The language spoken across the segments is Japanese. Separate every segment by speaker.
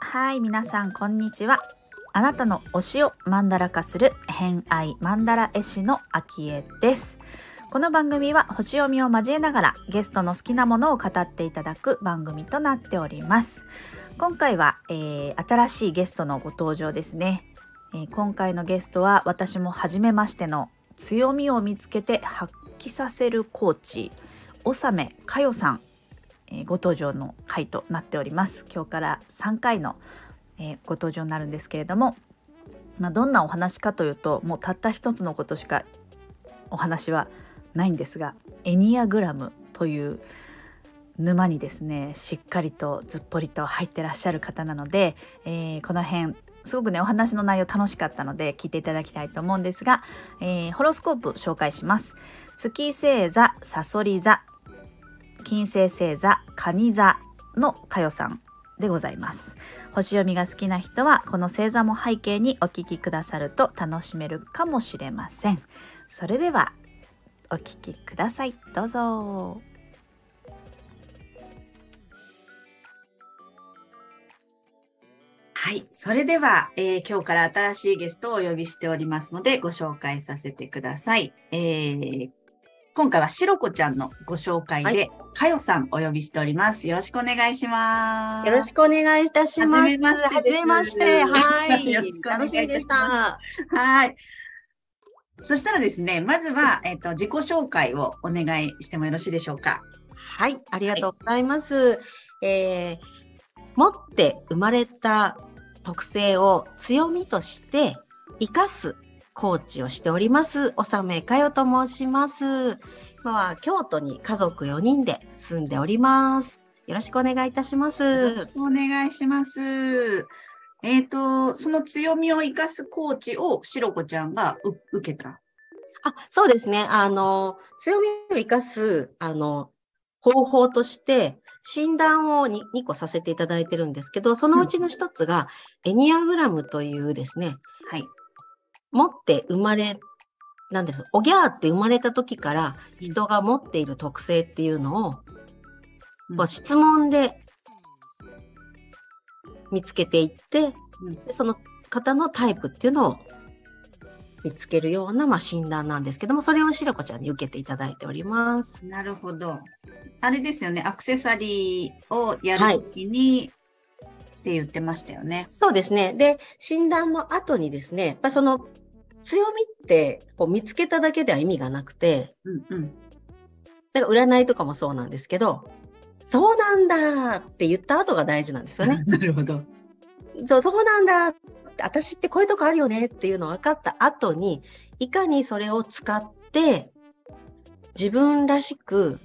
Speaker 1: はい皆さんこんにちは。あなたの推しをマンダラ化する偏愛マンダラ絵師のあきえです。この番組は星読みを交えながらゲストの好きなものを語っていただく番組となっております。今回は、えー、新しいゲストのご登場ですね、えー、今回のゲストは私も初めましての強みを見つけて発揮させるコーチ納めかよさんえー、ご登場の回となっております。今日から3回の、えー、ご登場になるんですけれども、まあ、どんなお話かというともうたった一つのことしかお話はないんですがエニアグラムという沼にですねしっかりとずっぽりと入ってらっしゃる方なので、えー、この辺すごくねお話の内容楽しかったので聞いていただきたいと思うんですが、えー、ホロスコープ紹介します。月星座さそり座金星星座蟹座のかよさんでございます。星読みが好きな人はこの星座も背景にお聞きくださると楽しめるかもしれません。それではお聞きください。どうぞ。はい。それでは、えー、今日から新しいゲストをお呼びしておりますので、ご紹介させてください。えー、今回はしろこちゃんのご紹介で、はい、かよさんお呼びしております。よろしくお願いします。
Speaker 2: よろしくお願いいたします。はじめまして。は
Speaker 1: じめまして。はい。楽しみでした。はい。そしたらですね、まずは、えっ、ー、と、自己紹介をお願いしてもよろしいでしょうか。
Speaker 2: はい、ありがとうございます。はい、えー、持って生まれた特性を強みとして生かすコーチをしております、おさめかよと申します。今は京都に家族4人で住んでおります。よろしくお願いいたします。
Speaker 1: お願いします。えっ、ー、と、その強みを生かすコーチをしろこちゃんが受けた？
Speaker 2: あ、そうですね。あの、強みを生かす、あの、方法として、診断を 2, 2個させていただいてるんですけど、そのうちの一つが、エニアグラムというですね、はい。持って生まれ、なんです。おぎゃーって生まれた時から人が持っている特性っていうのを、こう質問で見つけていって、でその方のタイプっていうのを見つけるような、まあ、診断なんですけども、それをしろこちゃんに受けていただいております。
Speaker 1: なるほど。あれですよね、アクセサリーをやるときに、って言ってましたよね。
Speaker 2: そうですね。で、診断の後にですね、やっぱその強みってこう見つけただけでは意味がなくて、うんうん、だから占いとかもそうなんですけど、そうなんだって言った後が大事なんですよね。
Speaker 1: なるほど。
Speaker 2: そう、そうなんだ私ってこういうとこあるよねっていうの分かった後に、いかにそれを使って自分らしく、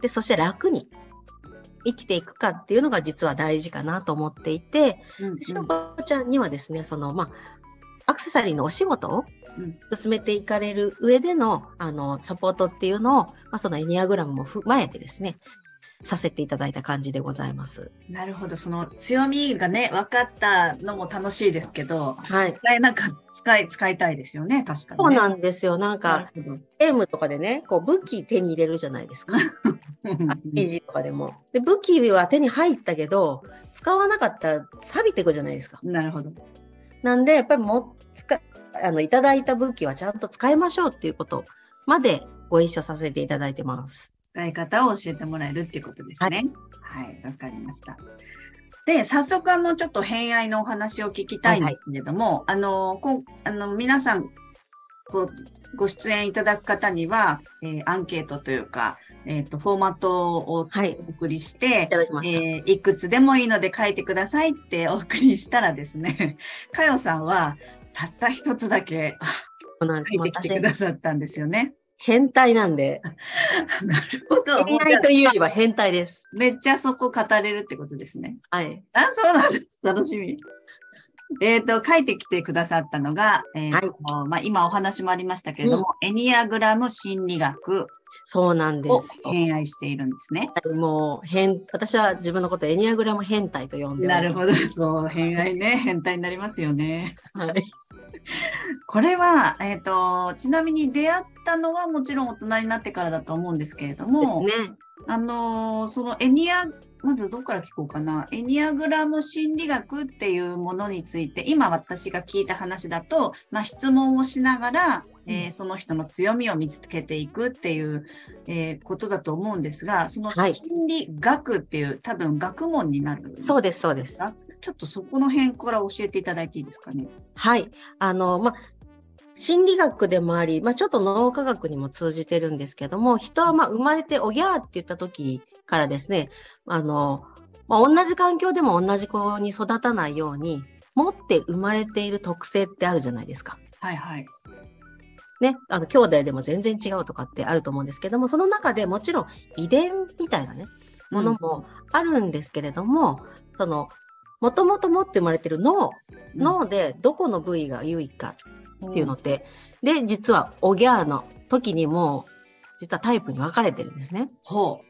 Speaker 2: で、そして楽に生きていくかっていうのが実は大事かなと思っていて、しのこちゃんにはですね、その、まあ、アクセサリーのお仕事を進めていかれる上での、あの、サポートっていうのを、まあ、そのエニアグラムも踏まえてですね、させていただいた感じでございます。
Speaker 1: なるほど。その強みがね、分かったのも楽しいですけど、はい。なんか使い、使いたいですよね、確かに、
Speaker 2: ね、そうなんですよ。なんか、ゲームとかでね、こう武器手に入れるじゃないですか。RPG とかでも。で、武器は手に入ったけど、使わなかったら錆びていくじゃないですか。
Speaker 1: なるほど。
Speaker 2: なんで、やっぱりも使あの、いただいた武器はちゃんと使いましょうっていうことまでご一緒させていただいてます。
Speaker 1: 使い方を教えてもらえるっていうことですね。はい、わ、はい、かりました。で、早速、あの、ちょっと偏愛のお話を聞きたいんですけれども、はいはい、あの、こあの皆さん、こう、ご出演いただく方には、えー、アンケートというか、えっ、ー、と、フォーマットをお送りして、はい、いえー、いくつでもいいので書いてくださいってお送りしたらですね、かよさんは、たった一つだけ書いてきてくださったんですよね。
Speaker 2: 変態なんで。
Speaker 1: なるほど。
Speaker 2: 変態というよりは変態です。
Speaker 1: めっちゃそこ語れるってことですね。
Speaker 2: はい。
Speaker 1: あ、そうなんです。楽しみ。えっ、ー、と、書いてきてくださったのが、えーはい、まあ、今お話もありましたけれども、うん、エニアグラム心理学。
Speaker 2: そうなんです。
Speaker 1: 偏愛しているんですね。
Speaker 2: もう、変、私は自分のことエニアグラム変態と呼んで
Speaker 1: なるほど。そう、偏愛ね、変態になりますよね。はい。これは、えっ、と、ちなみに出会ったのはもちろん大人になってからだと思うんですけれども、
Speaker 2: ね。
Speaker 1: あのーそのエニア、まずどこから聞こうかな。エニアグラム心理学っていうものについて、今私が聞いた話だと、まあ、質問をしながら、えーその人の強みを見つけていくっていう、えーことだと思うんですが、その
Speaker 2: はい
Speaker 1: 心理学っていう、多分学問になる。
Speaker 2: そうです、そうです。
Speaker 1: ちょっとそこの辺から教えていただいていいですかね。
Speaker 2: はい。あの、まあ、心理学でもあり、まあ、ちょっと脳科学にも通じてるんですけども、人はまあ生まれておぎゃーって言った時からですね、あの、まあ、同じ環境でも同じ子に育たないように、持って生まれている特性ってあるじゃないですか。
Speaker 1: はいはい。
Speaker 2: ね、あの兄弟でも全然違うとかってあると思うんですけども、その中でもちろん遺伝みたいなね、ものもあるんですけれども、その、もともと持って生まれてる脳、
Speaker 1: うん
Speaker 2: 脳でどこの部位が優位かっていうのって、で、実はおぎゃーの時にも、実はタイプに分かれてるんですね。
Speaker 1: ほ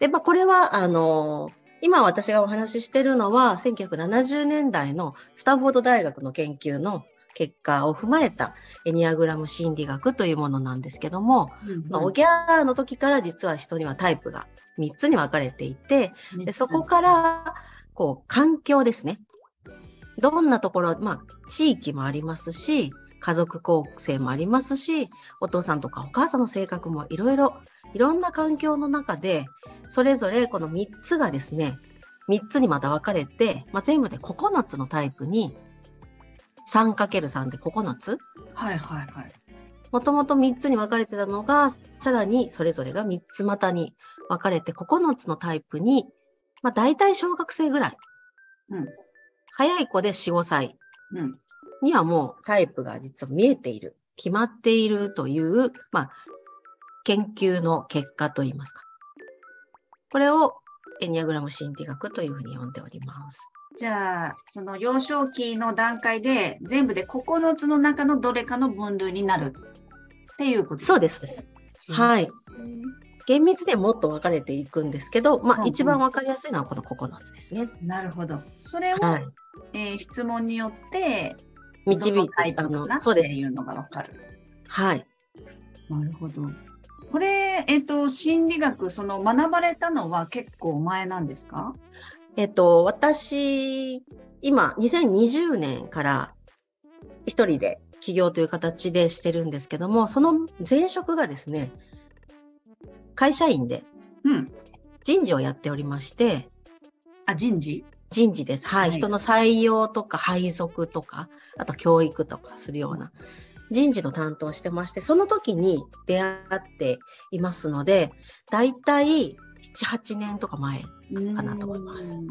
Speaker 2: で、まあ、これは、あの今私がお話ししてるのは、1970年代のスタンフォード大学の研究の結果を踏まえたエニアグラム心理学というものなんですけども、
Speaker 1: う。
Speaker 2: まあおぎゃーの時から実は人にはタイプが3つに分かれていて、でそこから、こう、環境ですね。どんなところ、まあ、地域もありますし、家族構成もありますし、お父さんとかお母さんの性格もいろいろ、いろんな環境の中で、それぞれこの3つがですね、3つにまた分かれて、まあ、全部で9つのタイプに、3×3 で9つ？
Speaker 1: はいはいはい。
Speaker 2: もともと3つに分かれてたのが、さらにそれぞれが3つ股に分かれて9つのタイプに、まあ大体小学生ぐらい。
Speaker 1: うん
Speaker 2: 早い子で4、5歳
Speaker 1: うん。
Speaker 2: にはもうタイプが実は見えている、決まっているという、まあ、研究の結果といいますか。これをエニアグラム心理学というふうに呼んでおります。
Speaker 1: じゃあ、その幼少期の段階で全部で9つの中のどれかの分類になるっていうことです
Speaker 2: そうです。はいい。厳密にはもっと分かれていくんですけど、まあ
Speaker 1: うんうん
Speaker 2: 一番分かりやすいのはこの9つですね。
Speaker 1: なるほど。それを、
Speaker 2: はい。
Speaker 1: えー質問によって、
Speaker 2: 導いて、
Speaker 1: どのタイプ
Speaker 2: あの、
Speaker 1: かなっ
Speaker 2: そうです。
Speaker 1: ていうのがわかる。
Speaker 2: はい。
Speaker 1: なるほど。これ、えっ、と、心理学、その学ばれたのは結構前なんですか？
Speaker 2: えっと、私、今、2020年から一人で起業という形でしてるんですけども、その前職がですね、会社員で
Speaker 1: うん。
Speaker 2: 人事をやっておりまして、
Speaker 1: あ、人事？
Speaker 2: 人事です。はい。
Speaker 1: はい
Speaker 2: 人の採用とか配属とか、あと教育とかするような人事の担当をしてまして、その時に出会っていますので、だいたい7、8年とか前かなと思います
Speaker 1: うん。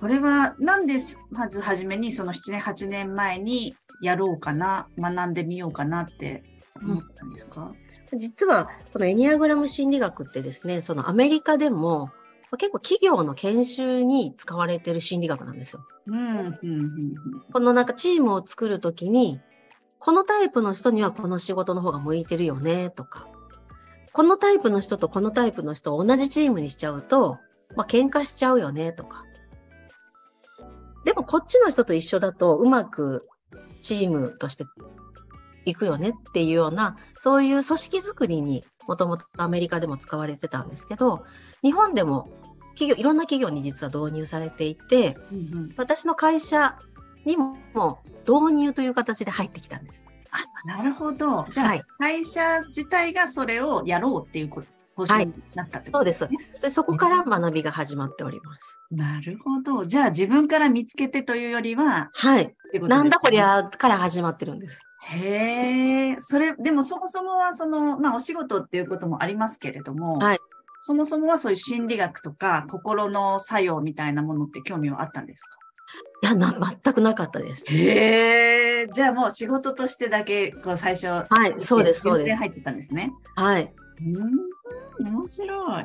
Speaker 1: これは、なんです、まずはじめにその7年、8年前にやろうかな、学んでみようかなって思ったんですか、
Speaker 2: 実は、このエニアグラム心理学ってですね、そのアメリカでも、結構企業の研修に使われている心理学なんですよ。
Speaker 1: うん、うん、うん、うん。
Speaker 2: このなんかチームを作るときに、このタイプの人にはこの仕事の方が向いてるよね、とか、このタイプの人とこのタイプの人を同じチームにしちゃうと、まあ喧嘩しちゃうよね、とか。でもこっちの人と一緒だとうまくチームとして行くよねっていうような、そういう組織づくりにもともとアメリカでも使われてたんですけど、日本でも企業、いろんな企業に実は導入されていて、
Speaker 1: うんうん
Speaker 2: 私の会社にも導入という形で入ってきたんです。
Speaker 1: あ、なるほど。じゃあ、
Speaker 2: はい
Speaker 1: 会社自体がそれをやろうっていうこと方針になったって
Speaker 2: です、そうです。でそこから学びが始まっております。
Speaker 1: なるほど。じゃあ自分から見つけてというよりは、
Speaker 2: はい。
Speaker 1: ね
Speaker 2: なんだこりゃから始まってるんです。
Speaker 1: へえ、それ、でもそもそもはその、まあお仕事っていうこともありますけれども、
Speaker 2: はい
Speaker 1: そもそもはそういう心理学とか心の作用みたいなものって興味はあったんですか？
Speaker 2: いや、な、全くなかったです。
Speaker 1: へえ、じゃあもう仕事としてだけ、こう最初、
Speaker 2: はい、そうです、そうです。
Speaker 1: 入ってたんですね。
Speaker 2: はい。
Speaker 1: うん、面白い。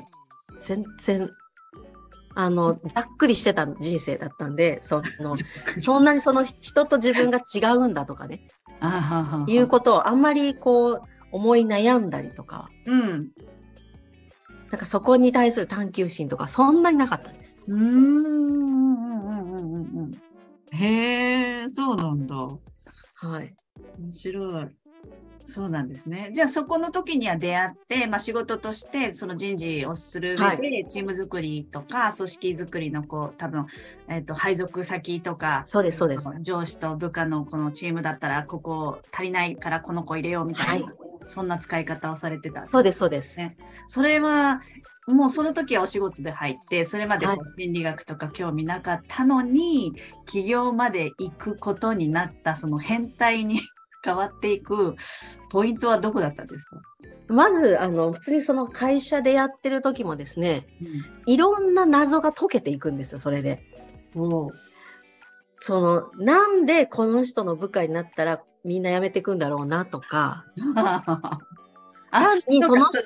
Speaker 2: 全然、あの、ざっくりしてた人生だったんで、その、そんなにその人と自分が違うんだとかね、いうことをあんまりこう、思い悩んだりとか、
Speaker 1: うん。
Speaker 2: なんかそこに対する探求心とか、そんなになかったんです。
Speaker 1: うーん。うんうんうんうんうんへえ、そうなんだ。
Speaker 2: はい。
Speaker 1: 面白い。そうなんですね。じゃあそこの時には出会って、まあ、仕事としてその人事をする上で、チーム作りとか組織作りのこう多分、えっと配属先とか
Speaker 2: そうです、そうです。
Speaker 1: 上司と部下のこのチームだったらここ足りないからこの子入れようみたいな、
Speaker 2: はい
Speaker 1: そんな使い方をされてた。
Speaker 2: そうです、そうです。
Speaker 1: それはもうその時はお仕事で入ってそれまで心理学とか興味なかったのに、起業まで行くことになったその変態に変わっていくポイントはどこだったんですか、
Speaker 2: まず、あの、普通にその会社でやってる時もですね、いろんな謎が解けていくんですよ、それで。
Speaker 1: おう
Speaker 2: その、なんでこの人の部下になったらみんな辞めていくんだろうなとか、
Speaker 1: あ
Speaker 2: 単にその人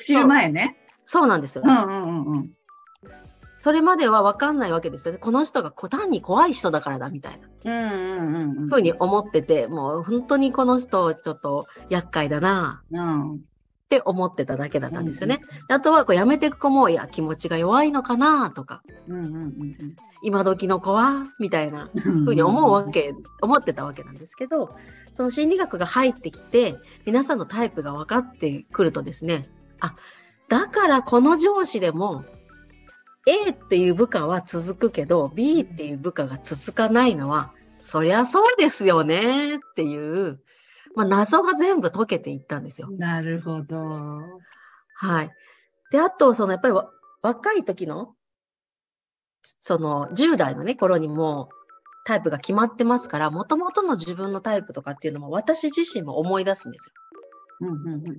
Speaker 1: ね。
Speaker 2: そうなんですよ
Speaker 1: う。んうんうんうん。
Speaker 2: それまでは分かんないわけですよね。この人がこ単に怖い人だからだみたいな
Speaker 1: うんうんうんうん。
Speaker 2: ふうに思ってて、もう本当にこの人ちょっと厄介だな
Speaker 1: うん。
Speaker 2: って思ってただけだったんですよね。あとはこう辞めていく子も、いや、気持ちが弱いのかなとか、
Speaker 1: うんうんうん
Speaker 2: 今時の子はみたいな
Speaker 1: うん。
Speaker 2: ふうに思うわけ、思ってたわけなんですけど、その心理学が入ってきて、皆さんのタイプが分かってくるとですね、あ、だからこの上司でも、A っていう部下は続くけど、B っていう部下が続かないのは、そりゃそうですよねっていう、まあ、謎が全部解けていったんですよ。
Speaker 1: なるほど。
Speaker 2: はい。で、あと、そのやっぱりわ若い時の、その10代のね、頃にもタイプが決まってますから、もともとの自分のタイプとかっていうのも私自身も思い出すんですよ。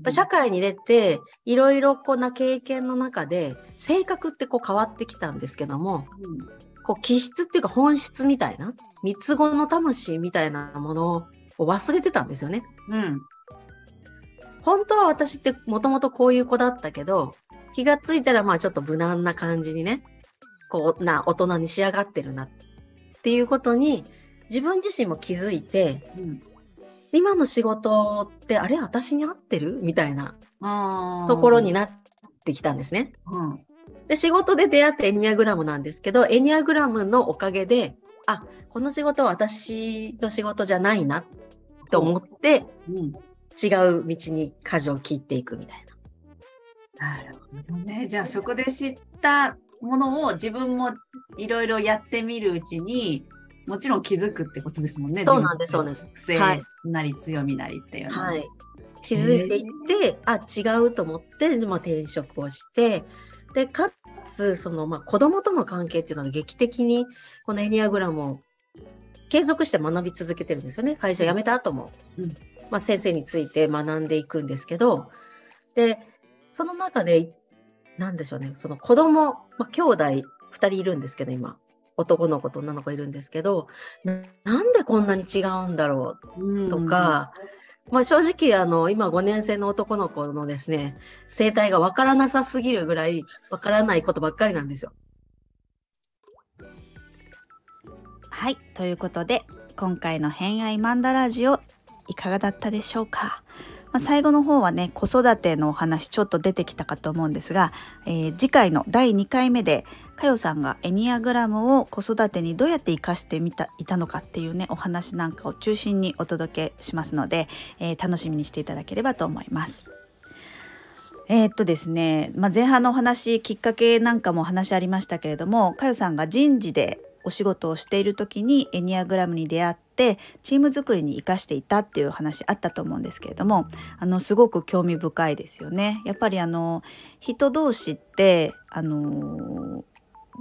Speaker 2: 社会に出て、いろいろこうな経験の中で、性格ってこう変わってきたんですけども、こう気質っていうか本質みたいな、三つ子の魂みたいなものを忘れてたんですよね。
Speaker 1: うん。
Speaker 2: 本当は私ってもともとこういう子だったけど、気がついたらまあちょっと無難な感じにね、こうな大人に仕上がってるなっていうことに自分自身も気づいて、
Speaker 1: うん。
Speaker 2: 今の仕事ってあれ私に合ってる？みたいなところに。なってきたんですね。
Speaker 1: うん。
Speaker 2: で、仕事で出会ってエニアグラムなんですけど、エニアグラムのおかげで、あ、この仕事は私の仕事じゃないなと思って、
Speaker 1: うん。
Speaker 2: 違う道に舵を切っていくみたいな。
Speaker 1: なるほどね。じゃあそこで知ったものを自分もいろいろやってみるうちに、もちろん気づくってことですもんね。
Speaker 2: そうなんですそうです
Speaker 1: 癖
Speaker 2: はい
Speaker 1: なり強みなりっていうのは。
Speaker 2: はい。気づいていって、あ、違うと思って、まあ、転職をして、で、かつ、その、まあ、子供との関係っていうのが劇的に、このエニアグラムを継続して学び続けてるんですよね。会社を辞めた後も。
Speaker 1: うん
Speaker 2: まあ、先生について学んでいくんですけど、で、その中で、なんでしょうね、その子供、まあ、兄弟2人いるんですけど、今。男の子と女の子いるんですけど、ななんでこんなに違うんだろう？
Speaker 1: うん
Speaker 2: とか、まあ正直あの今5年生の男の子のですね生態がわからなさすぎるぐらいわからないことばっかりなんですよ。
Speaker 1: はい。ということで、今回の偏愛マンダラジオ、いかがだったでしょうか？まあ、最後の方はね、子育てのお話ちょっと出てきたかと思うんですが、えー次回の第2回目で、かよさんがエニアグラムを子育てにどうやって活かしてみたいたのかっていうね、お話なんかを中心にお届けしますので、えー楽しみにしていただければと思います。えーっとですね、まあ、前半のお話きっかけなんかもお話ありましたけれどもかよさんが人事でお仕事をしている時にエニアグラムに出会ってチーム作りに生かしていたっていう話あったと思うんですけれどもあのすごく興味深いですよね。やっぱりあの人同士ってあの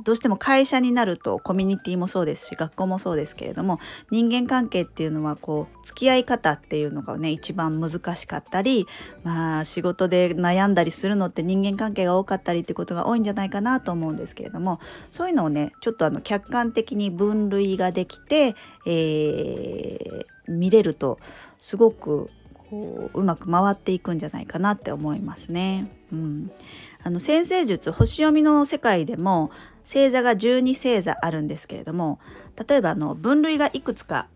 Speaker 1: どうしても会社になるとコミュニティもそうですし学校もそうですけれども人間関係っていうのはこう付き合い方っていうのがね一番難しかったりまあ仕事で悩んだりするのって人間関係が多かったりってことが多いんじゃないかなと思うんですけれどもそういうのをねちょっとあの客観的に分類ができて、えー見れるとすごくこううまく回っていくんじゃないかなって思いますね。うん、あの先生術星読みの世界でも星座が12星座あるんですけれども例えばあの分類がいくつか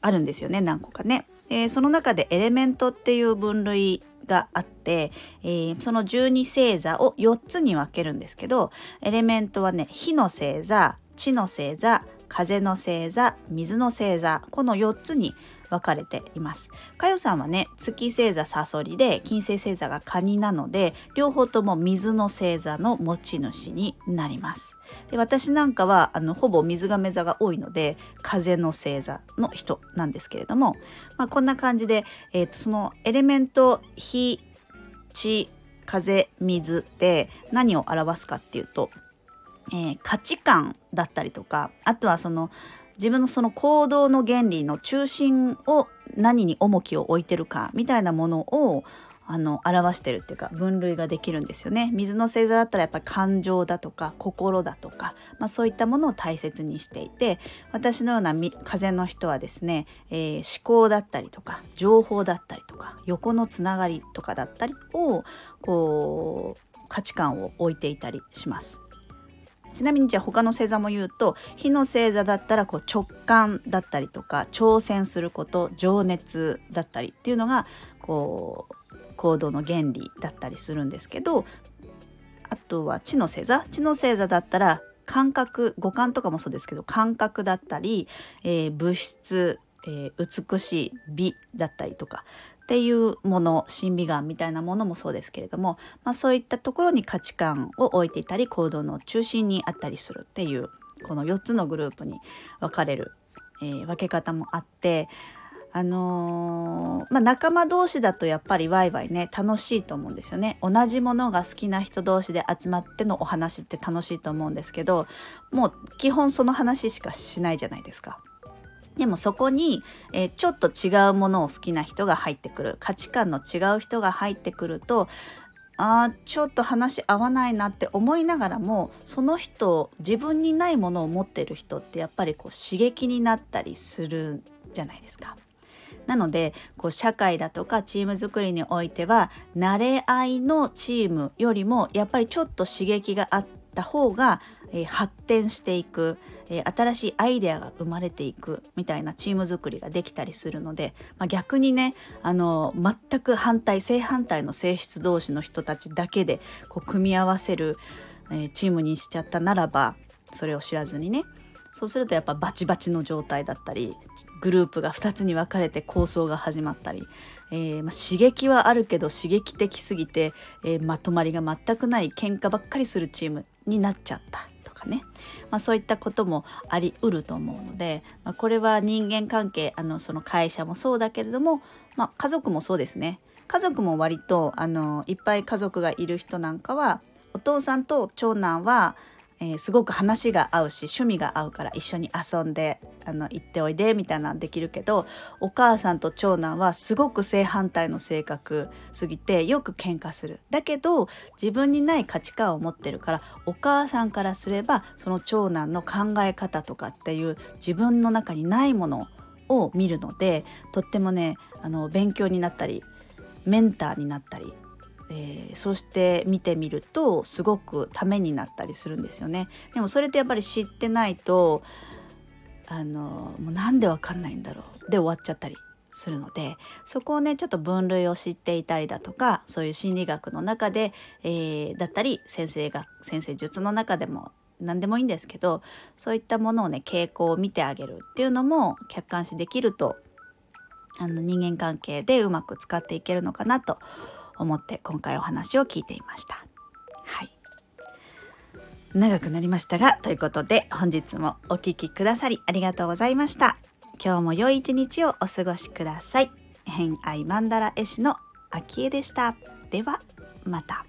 Speaker 1: あるんですよね何個かね。えーその中でエレメントっていう分類があって、えーその12星座を4つに分けるんですけどエレメントはね火の星座地の星座風の星座水の星座この4つに分かれています。かよさんはね月星座サソリで金星星座がカニなので両方とも水の星座の持ち主になります。で私なんかはあのほぼ水亀座が多いので風の星座の人なんですけれども、まあ、こんな感じで、えーと、そのエレメント火地風水って何を表すかっていうと、えー、価値観だったりとかあとはその自分のその行動の原理の中心を何に重きを置いてるかみたいなものをあの表してるっていうか分類ができるんですよね水の星座だったらやっぱり感情だとか心だとか、まあ、そういったものを大切にしていて私のような風の人はですね、えー、思考だったりとか情報だったりとか横のつながりとかだったりをこう価値観を置いていたりします。ちなみにじゃあ他の星座も言うと火の星座だったらこう直感だったりとか挑戦すること情熱だったりっていうのがこう行動の原理だったりするんですけどあとは地の星座？地の星座だったら感覚五感とかもそうですけど感覚だったり、えー、物質、えー、美しい美だったりとかっていうもの審美眼みたいなものもそうですけれども、まあ、そういったところに価値観を置いていたり行動の中心にあったりするっていうこの4つのグループに分かれる、えー、分け方もあってあのー、まあ、仲間同士だとやっぱりワイワイね楽しいと思うんですよね同じものが好きな人同士で集まってのお話って楽しいと思うんですけどもう基本その話しかしないじゃないですか。でもそこに、えー、ちょっと違うものを好きな人が入ってくる価値観の違う人が入ってくるとあーちょっと話合わないなって思いながらもその人自分にないものを持ってる人ってやっぱりこう刺激になったりするじゃないですか。なのでこう社会だとかチーム作りにおいては慣れ合いのチームよりもやっぱりちょっと刺激があった方がえー、発展していく、えー、新しいアイデアが生まれていくみたいなチーム作りができたりするので、まあ、逆にねあの全く反対正反対の性質同士の人たちだけでこう組み合わせる、え、チームにしちゃったならばそれを知らずにねそうするとやっぱバチバチの状態だったりグループが2つに分かれて構想が始まったり、えー、まあ、刺激はあるけど刺激的すぎて、えー、まとまりが全くない喧嘩ばっかりするチームになっちゃった。かね、まあ、そういったこともありうると思うので、まあ、これは人間関係あのその会社もそうだけれども、まあ、家族もそうですね。家族も割とあのいっぱい家族がいる人なんかはお父さんと長男はえー、すごく話が合うし趣味が合うから一緒に遊んであの行っておいでみたいなのできるけどお母さんと長男はすごく正反対の性格すぎてよく喧嘩する。だけど自分にない価値観を持ってるからお母さんからすればその長男の考え方とかっていう自分の中にないものを見るのでとってもねあの勉強になったりメンターになったりえー、そして見てみるとすごくためになったりするんですよね。でもそれってやっぱり知ってないとあのもうなんでわかんないんだろうで終わっちゃったりするのでそこをねちょっと分類を知っていたりだとかそういう心理学の中で、えー、だったり先生が先生術の中でも何でもいいんですけどそういったものをね傾向を見てあげるっていうのも客観視できるとあの人間関係でうまく使っていけるのかなと思って今回お話を聞いていました。はい長くなりましたがということで本日もお聴きくださりありがとうございました。今日も良い一日をお過ごしください。偏愛マンダラ絵師の秋江でした。ではまた。